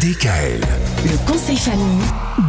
DKL. Le conseil famille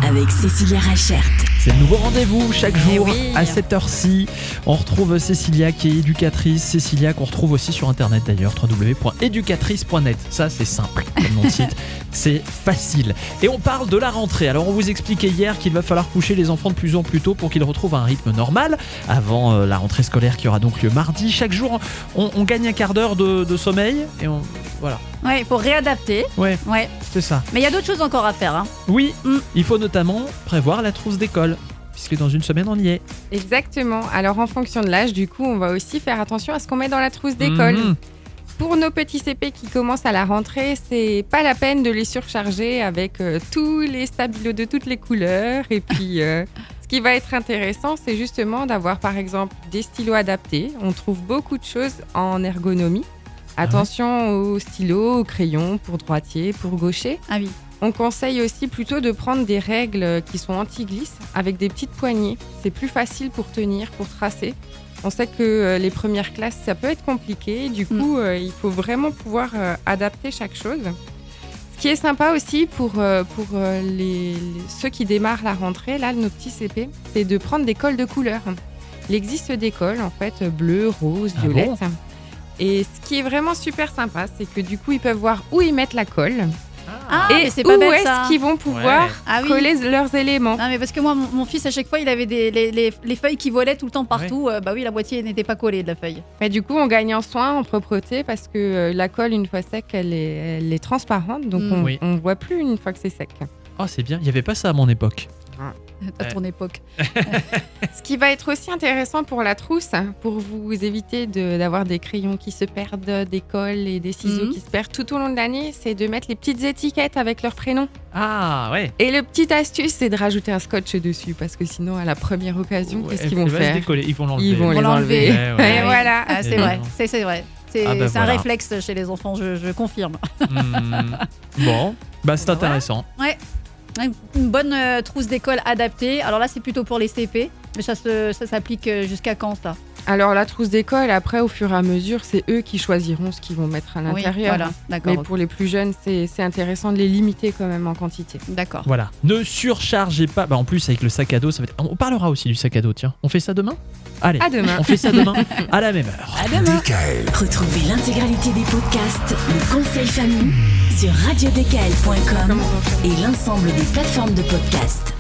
avec Cécilia Rachert. C'est le nouveau rendez-vous chaque Eh jour oui. à cette heure-ci. On retrouve Cécilia qui est éducatrice. Cécilia qu'on retrouve aussi sur internet d'ailleurs, www.éducatrice.net. Ça c'est simple comme nom de site, c'est facile. Et on parle de la rentrée. Alors on vous expliquait hier qu'il va falloir coucher les enfants de plus en plus tôt pour qu'ils retrouvent un rythme normal avant euh, la rentrée scolaire qui aura donc lieu mardi. Chaque jour on, on gagne un quart d'heure de, de sommeil et on... Voilà, Ouais, il faut réadapter. ouais, Ouais. c'est ça. Mais il y a d'autres choses encore à faire. Hein. Oui, Mm. il faut notamment prévoir la trousse d'école. Puisque dans une semaine on y est. Exactement. Alors en fonction de l'âge, du coup, on va aussi faire attention à ce qu'on met dans la trousse d'école. Mhm. Pour nos petits CP qui commencent à la rentrée, c'est pas la peine de les surcharger avec euh, tous les stabilos de toutes les couleurs. Et puis, euh, ce qui va être intéressant, c'est justement d'avoir par exemple des stylos adaptés. On trouve beaucoup de choses en ergonomie. Attention aux stylos, aux crayons pour droitier, pour gaucher. Ah oui. On conseille aussi plutôt de prendre des règles qui sont anti-glisse avec des petites poignées. C'est plus facile pour tenir, pour tracer. On sait que euh, les premières classes, ça peut être compliqué. Du coup, euh, il faut vraiment pouvoir euh, adapter chaque chose. Ce qui est sympa aussi pour, euh, pour euh, les, les- ceux qui démarrent la rentrée, là, nos petits CP, c'est de prendre des cols de couleur. Il existe des cols, en fait, bleu, rose, Ah violette. bon Et ce qui est vraiment super sympa, c'est que du coup, ils peuvent voir où ils mettent la colle Ah, et mais c'est pas où est-ce qu'ils vont pouvoir Ouais. Ah oui. coller leurs éléments. Non mais parce que moi mon, mon fils à chaque fois il avait des les, les- les feuilles qui volaient tout le temps partout. Euh, bah oui la moitié n'était pas collée de la feuille. Mais du coup, on gagne en soin, en propreté, parce que euh, la colle, une fois sec, elle est, elle est transparente, donc Mm. on Oui. ne voit plus une fois que c'est sec. Oh, c'est bien, il n'y avait pas ça à mon époque. À Ouais. ton époque. Ce qui va être aussi intéressant pour la trousse, pour vous éviter de- d'avoir des crayons qui se perdent, des colles et des ciseaux Mhm. qui se perdent tout au long de l'année, c'est de mettre les petites étiquettes avec leur prénom. Ah, ouais. Et le petit astuce, c'est de rajouter un scotch dessus, parce que sinon, à la première occasion, Ouais, qu'est-ce qu'ils vont faire? décoller, Ils vont l'enlever. Ils vont On les l'a enlever. Ouais, ouais. Et voilà. Ah, c'est vrai. C'est vrai. C'est Ah bah c'est un voilà. réflexe chez les enfants, je, je confirme. Hmm. Bon, bah c'est Bah, intéressant. Une bonne euh, trousse d'école adaptée. Alors là c'est plutôt pour les CP, mais ça se- ça s'applique euh, jusqu'à quand ça? Alors, la trousse d'école, après, au fur et à mesure, c'est eux qui choisiront ce qu'ils vont mettre à Oui, l'intérieur. voilà. D'accord. Mais pour les plus jeunes, c'est c'est intéressant de les limiter quand même en quantité. D'accord. Voilà. Ne surchargez pas. Bah en plus avec le sac à dos, ça va être... On parlera aussi du sac à dos, tiens. On fait ça demain? Allez. À demain. On fait ça demain à la même heure. À demain. DKL. Retrouvez l'intégralité des podcasts Le conseil famille sur radiodkl.com et l'ensemble des plateformes de podcasts.